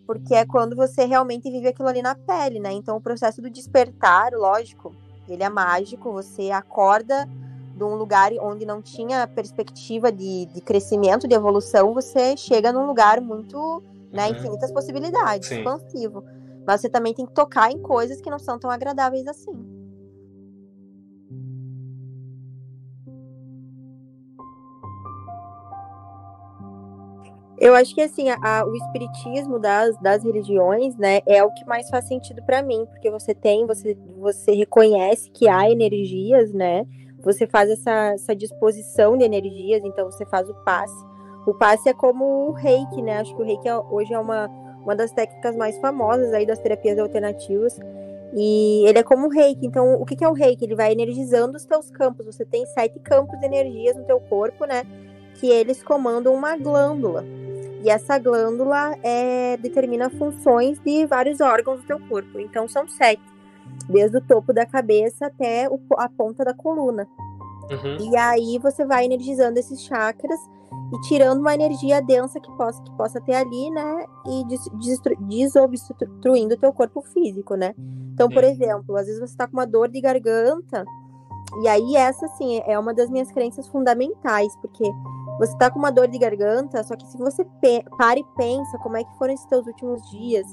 Porque é quando você realmente vive aquilo ali na pele, né? Então o processo do despertar, lógico, ele é mágico, você acorda de um lugar onde não tinha perspectiva de, de crescimento, de evolução, você chega num lugar muito, né, uhum. infinitas possibilidades, Sim. expansivo. Mas você também tem que tocar em coisas que não são tão agradáveis assim. Eu acho que assim, a, o espiritismo das, das religiões, né, é o que mais faz sentido para mim, porque você tem, você, você reconhece que há energias, né? Você faz essa, essa disposição de energias, então você faz o passe. O passe é como o reiki, né? Acho que o reiki é, hoje é uma, uma das técnicas mais famosas aí das terapias alternativas. E ele é como o reiki. Então, o que é o reiki? Ele vai energizando os teus campos. Você tem sete campos de energias no teu corpo, né? Que eles comandam uma glândula. E essa glândula é, determina funções de vários órgãos do teu corpo. Então são sete, desde o topo da cabeça até o, a ponta da coluna. Uhum. E aí você vai energizando esses chakras e tirando uma energia densa que possa, que possa ter ali, né? E desobstruindo o teu corpo físico, né? Então, por exemplo, às vezes você tá com uma dor de garganta, e aí essa, assim, é uma das minhas crenças fundamentais, porque você tá com uma dor de garganta, só que se você para e pensa como é que foram esses teus últimos dias,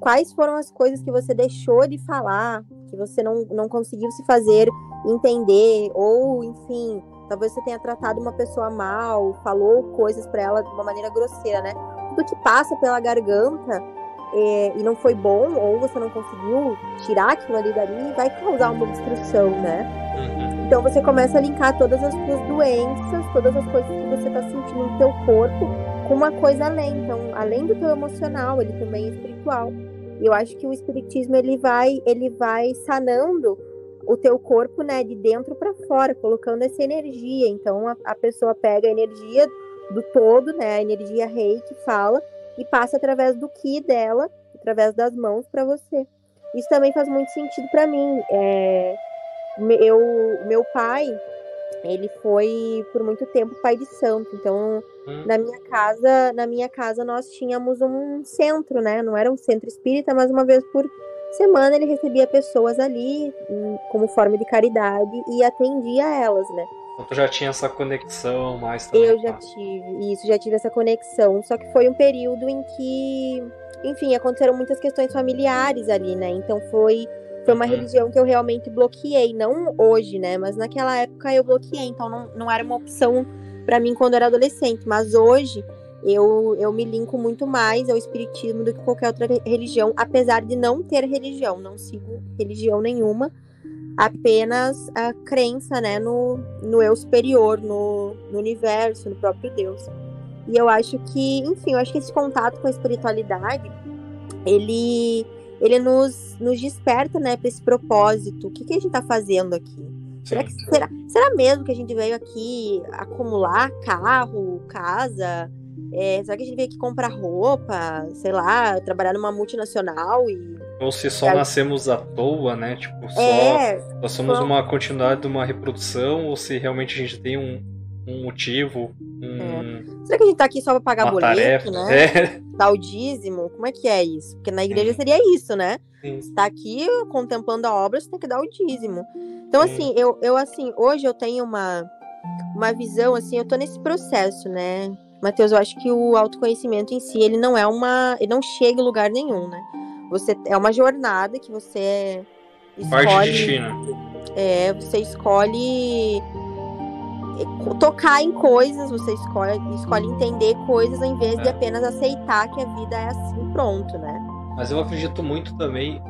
quais foram as coisas que você deixou de falar, que você não, não conseguiu se fazer entender, ou enfim, talvez você tenha tratado uma pessoa mal, falou coisas para ela de uma maneira grosseira, né? Tudo que passa pela garganta é, e não foi bom, ou você não conseguiu tirar aquilo ali dali, vai causar uma obstrução, né? Uhum. Então você começa a linkar todas as suas doenças, todas as coisas que você está sentindo no teu corpo com uma coisa além. Então, além do teu emocional, ele também é espiritual. E eu acho que o espiritismo ele vai, ele vai sanando o teu corpo, né, de dentro para fora, colocando essa energia. Então a, a, pessoa pega a energia do todo, né, a energia rei que fala e passa através do ki dela, através das mãos para você. Isso também faz muito sentido para mim. É, meu, meu pai, ele foi por muito tempo pai de santo. Então, hum. na minha casa, na minha casa nós tínhamos um centro, né? Não era um centro espírita, mas uma vez por semana ele recebia pessoas ali hum, como forma de caridade e atendia elas, né? Então tu já tinha essa conexão mais também? Eu já tá? tive, isso, já tive essa conexão. Só que foi um período em que, enfim, aconteceram muitas questões familiares ali, né? Então foi foi uma uhum. religião que eu realmente bloqueei, não hoje, né? Mas naquela época eu bloqueei, então não, não era uma opção para mim quando eu era adolescente. Mas hoje eu, eu me linko muito mais ao espiritismo do que qualquer outra religião, apesar de não ter religião, não sigo religião nenhuma, apenas a crença, né, no, no eu superior, no, no universo, no próprio Deus. E eu acho que, enfim, eu acho que esse contato com a espiritualidade, ele ele nos, nos desperta, né, para esse propósito. O que, que a gente está fazendo aqui? Será, que, será, será mesmo que a gente veio aqui acumular carro, casa? É, será que a gente veio aqui comprar roupa, sei lá, trabalhar numa multinacional e. Ou se só nascemos à toa, né? Tipo, só é, nós somos uma continuidade de uma reprodução, ou se realmente a gente tem um, um motivo. Um, é. Será que a gente tá aqui só pra pagar boleto, tarefa, né? É. Dar o dízimo? Como é que é isso? Porque na igreja seria isso, né? Sim. Você tá aqui contemplando a obra, você tem que dar o dízimo. Então, Sim. assim, eu, eu assim, hoje eu tenho uma, uma visão, assim, eu tô nesse processo, né? Matheus, eu acho que o autoconhecimento em si, ele não é uma. Ele não chega em lugar nenhum, né? Você é uma jornada que você escolhe. Parte de né? É, você escolhe tocar em coisas, você escolhe, escolhe entender coisas ao invés é. de apenas aceitar que a vida é assim, pronto, né? Mas eu acredito muito também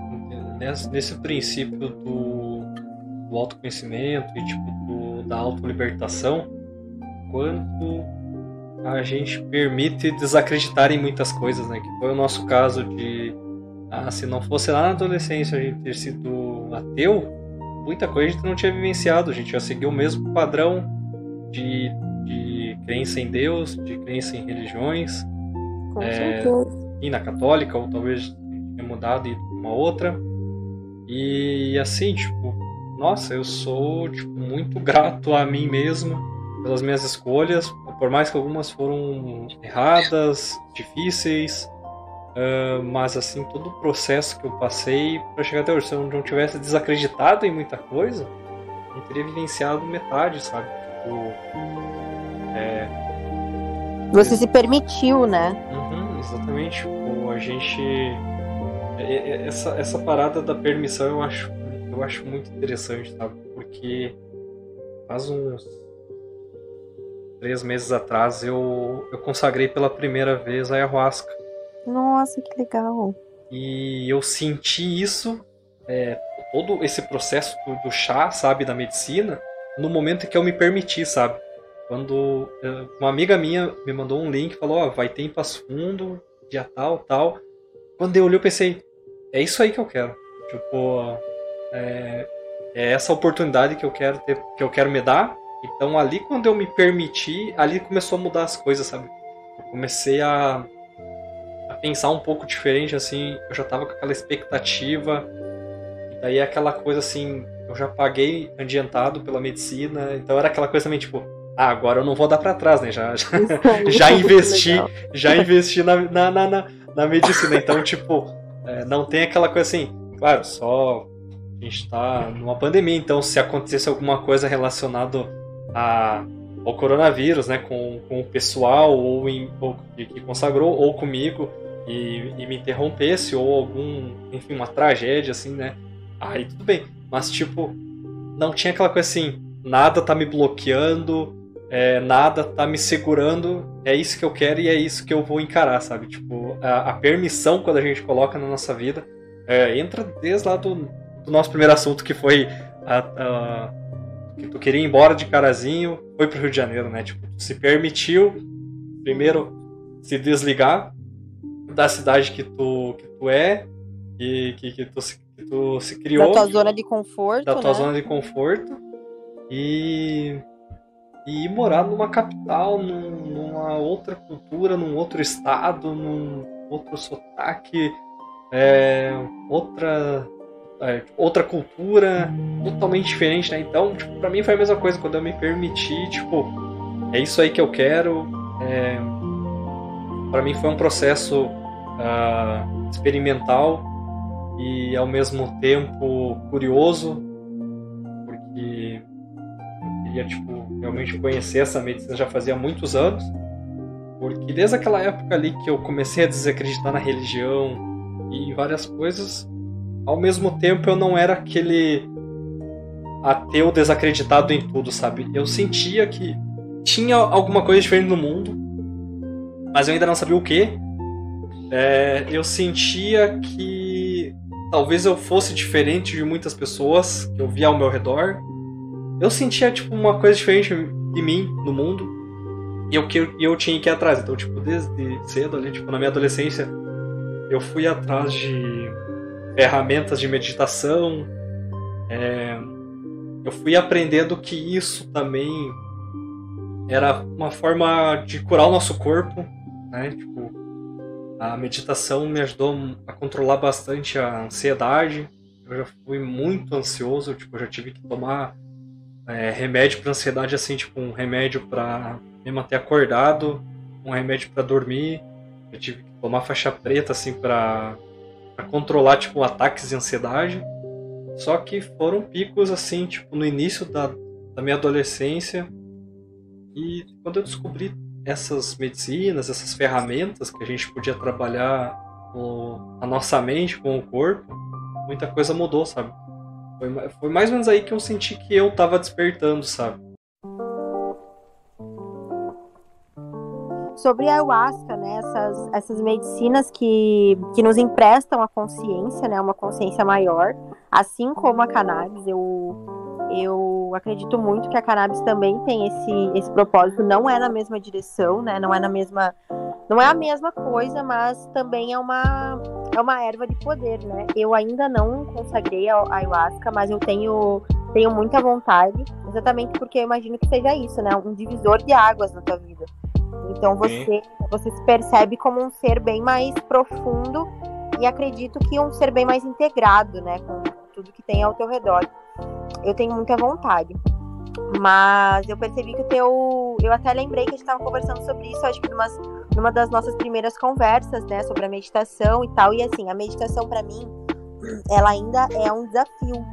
nesse, nesse princípio do, do, autoconhecimento e tipo do, da autolibertação, quanto a gente permite desacreditar em muitas coisas, né? Que foi o nosso caso de ah, se não fosse lá na adolescência a gente ter sido ateu, muita coisa a gente não tinha vivenciado, a gente já seguiu o mesmo padrão de, de crença em Deus, de crença em religiões. Com é, E na católica, ou talvez tenha mudado e uma outra. E assim, tipo, nossa, eu sou tipo, muito grato a mim mesmo pelas minhas escolhas, por mais que algumas foram erradas, difíceis, uh, mas assim, todo o processo que eu passei para chegar até hoje, se eu não tivesse desacreditado em muita coisa, não teria vivenciado metade, sabe? Tipo, é... Você se permitiu, né? Uhum, exatamente. Tipo, a gente. Essa, essa parada da permissão eu acho, eu acho muito interessante, sabe? Porque faz uns três meses atrás eu, eu consagrei pela primeira vez a ayahuasca. Nossa, que legal! E eu senti isso, é, todo esse processo do, do, chá, sabe, da medicina, no momento que eu me permiti, sabe? Quando é, uma amiga minha me mandou um link, falou, ó, oh, vai ter em Passo Fundo, dia tal, tal. Quando eu olhei, eu pensei, é isso aí que eu quero. Tipo, é, é essa oportunidade que eu quero ter, que eu quero me dar. Então ali quando eu me permiti, ali começou a mudar as coisas, sabe? Eu comecei a, a pensar um pouco diferente, assim, eu já tava com aquela expectativa, e daí é aquela coisa assim, eu já paguei adiantado pela medicina, então era aquela coisa também, tipo, ah, agora eu não vou dar para trás, né? Já, já, já investi, já investi na, na, na, na medicina, então, tipo, é, não tem aquela coisa assim, claro, só a gente está numa pandemia, então se acontecesse alguma coisa relacionada a, ao coronavírus, né, com, com o pessoal ou, em, ou que consagrou ou comigo e, e, me interrompesse ou algum, enfim, uma tragédia assim, né? Aí tudo bem, mas tipo não tinha aquela coisa assim, nada tá me bloqueando, é, nada tá me segurando, é isso que eu quero e é isso que eu vou encarar, sabe? Tipo, a, a permissão quando a gente coloca na nossa vida é, entra desde lá do do nosso primeiro assunto, que foi a, a, que tu queria ir embora de Carazinho, foi pro Rio de Janeiro, né? Tipo, se permitiu primeiro se desligar da cidade que tu, que tu é e que, que, tu, que tu se criou. Da tua zona de conforto. Da tua né? zona de conforto. E, e morar numa capital, num, numa outra cultura, num outro estado, num outro sotaque, é, outra é, outra cultura totalmente diferente, né? Então, tipo, pra mim foi a mesma coisa quando eu me permiti, tipo, é isso aí que eu quero. É... Para mim foi um processo uh, experimental e ao mesmo tempo curioso, porque eu queria, tipo, realmente conhecer essa medicina já fazia muitos anos. Porque desde aquela época ali que eu comecei a desacreditar na religião e várias coisas, ao mesmo tempo eu não era aquele ateu desacreditado em tudo, sabe? Eu sentia que tinha alguma coisa diferente no mundo, mas eu ainda não sabia o que. É, eu sentia que talvez eu fosse diferente de muitas pessoas que eu via ao meu redor. Eu sentia tipo uma coisa diferente de mim no mundo e eu que eu tinha que ir atrás. Então, tipo, desde cedo ali, tipo, na minha adolescência, eu fui atrás de ferramentas de meditação. É, eu fui aprendendo que isso também era uma forma de curar o nosso corpo, né? Tipo, a meditação me ajudou a controlar bastante a ansiedade. Eu já fui muito ansioso, tipo, eu já tive que tomar é, remédio para ansiedade, assim, tipo, um remédio para me manter acordado, um remédio para dormir. Eu tive que tomar faixa preta, assim, para controlar tipo ataques de ansiedade. Só que foram picos assim, tipo no início da, da minha adolescência. E quando eu descobri essas medicinas, essas ferramentas que a gente podia trabalhar a nossa mente, com o corpo, muita coisa mudou, sabe? Foi, foi mais ou menos aí que eu senti que eu tava despertando, sabe? sobre a ayahuasca, né? Essas, essas medicinas que, que nos emprestam a consciência, né? Uma consciência maior, assim como a cannabis. Eu, eu acredito muito que a cannabis também tem esse, esse propósito. Não é na mesma direção, né? Não é na mesma. Não é a mesma coisa, mas também é uma, é uma erva de poder, né? Eu ainda não consagrei a ayahuasca, mas eu tenho, tenho muita vontade, exatamente porque eu imagino que seja isso, né? Um divisor de águas na tua vida. Então você, você se percebe como um ser bem mais profundo e acredito que um ser bem mais integrado, né, com tudo que tem ao teu redor. Eu tenho muita vontade. Mas eu percebi que o teu. Eu até lembrei que a gente estava conversando sobre isso, acho que numa, numa das nossas primeiras conversas, né? Sobre a meditação e tal. E assim, a meditação para mim, ela ainda é um desafio,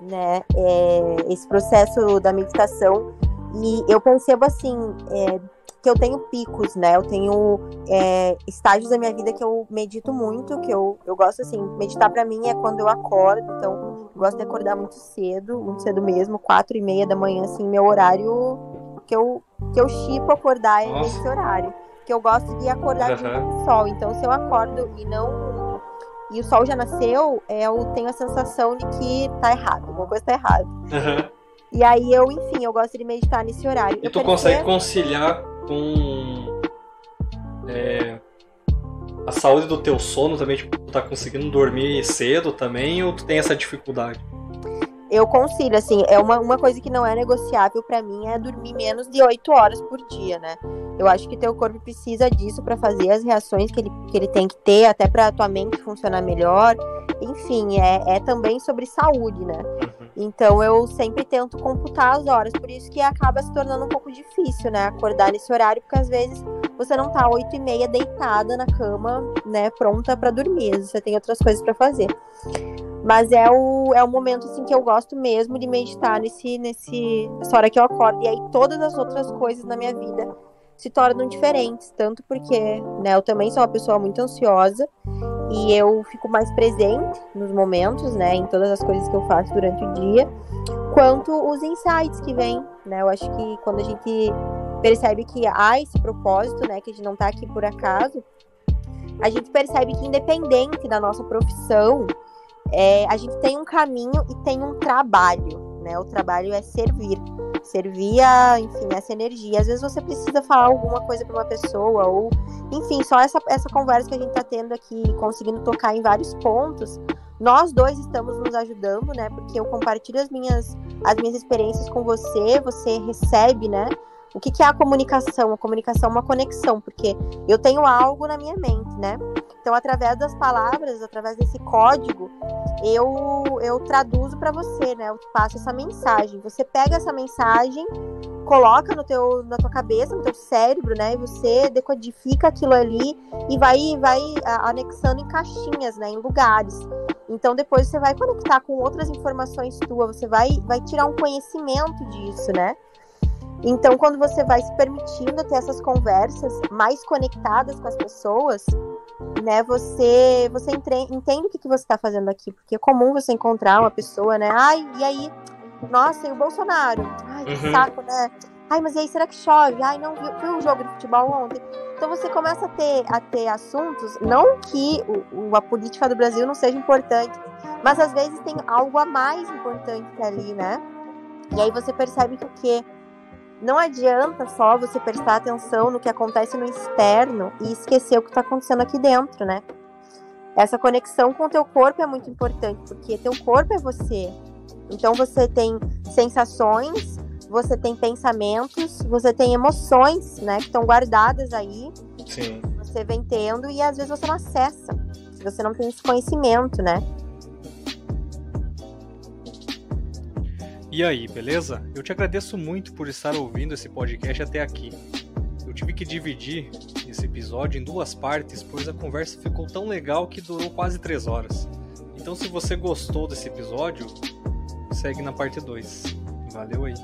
né? É, esse processo da meditação. E eu percebo assim, é, que eu tenho picos, né? Eu tenho é, estágios da minha vida que eu medito muito, que eu, eu gosto assim, meditar para mim é quando eu acordo, então eu gosto de acordar muito cedo, muito cedo mesmo, quatro e meia da manhã, assim, meu horário que eu, que eu chipo acordar é Nossa. nesse horário. Que eu gosto de acordar uhum. o sol. Então, se eu acordo e não. E o sol já nasceu, é, eu tenho a sensação de que tá errado, alguma coisa tá errada. Uhum. E aí eu, enfim, eu gosto de meditar nesse horário. E eu tu consegue conciliar com é, a saúde do teu sono também, tipo, tu tá conseguindo dormir cedo também ou tu tem essa dificuldade? Eu concilio, assim, é uma, uma coisa que não é negociável para mim é dormir menos de 8 horas por dia, né? Eu acho que teu corpo precisa disso para fazer as reações que ele, que ele tem que ter, até para tua mente funcionar melhor. Enfim, é, é também sobre saúde, né? Então eu sempre tento computar as horas, por isso que acaba se tornando um pouco difícil, né? Acordar nesse horário, porque às vezes você não tá oito e meia deitada na cama, né, pronta para dormir. Você tem outras coisas para fazer. Mas é o, é o momento assim que eu gosto mesmo de meditar nesse, nesse, nessa hora que eu acordo. E aí todas as outras coisas na minha vida se tornam diferentes, tanto porque né, eu também sou uma pessoa muito ansiosa e eu fico mais presente nos momentos, né, em todas as coisas que eu faço durante o dia, quanto os insights que vêm, né? Eu acho que quando a gente percebe que há esse propósito, né, que a gente não está aqui por acaso, a gente percebe que independente da nossa profissão, é, a gente tem um caminho e tem um trabalho, né? O trabalho é servir, servir a, enfim, essa energia. Às vezes você precisa falar alguma coisa para uma pessoa ou, enfim, só essa, essa conversa que a gente está tendo aqui, conseguindo tocar em vários pontos. Nós dois estamos nos ajudando, né? Porque eu compartilho as minhas, as minhas experiências com você, você recebe, né? O que, que é a comunicação? A comunicação é uma conexão, porque eu tenho algo na minha mente, né? Então, através das palavras, através desse código, eu, eu traduzo para você, né? Eu passo essa mensagem. Você pega essa mensagem, coloca no teu, na tua cabeça, no teu cérebro, né? E você decodifica aquilo ali e vai, vai anexando em caixinhas, né? Em lugares. Então depois você vai conectar com outras informações tuas, você vai, vai tirar um conhecimento disso, né? Então, quando você vai se permitindo ter essas conversas mais conectadas com as pessoas, né, você você entende o que, que você está fazendo aqui, porque é comum você encontrar uma pessoa, né, ai, e aí, nossa, e o Bolsonaro? Ai, que uhum. saco, né? Ai, mas e aí, será que chove? Ai, não, viu, viu o jogo de futebol ontem? Então você começa a ter, a ter assuntos, não que o, a política do Brasil não seja importante, mas às vezes tem algo a mais importante ali, né? E aí você percebe que o quê? Não adianta só você prestar atenção no que acontece no externo e esquecer o que está acontecendo aqui dentro, né? Essa conexão com o teu corpo é muito importante, porque teu corpo é você. Então você tem sensações, você tem pensamentos, você tem emoções, né, que estão guardadas aí. Sim. Você vem tendo e às vezes você não acessa, você não tem esse conhecimento, né? E aí, beleza? Eu te agradeço muito por estar ouvindo esse podcast até aqui. Eu tive que dividir esse episódio em duas partes, pois a conversa ficou tão legal que durou quase três horas. Então, se você gostou desse episódio, segue na parte 2. Valeu aí!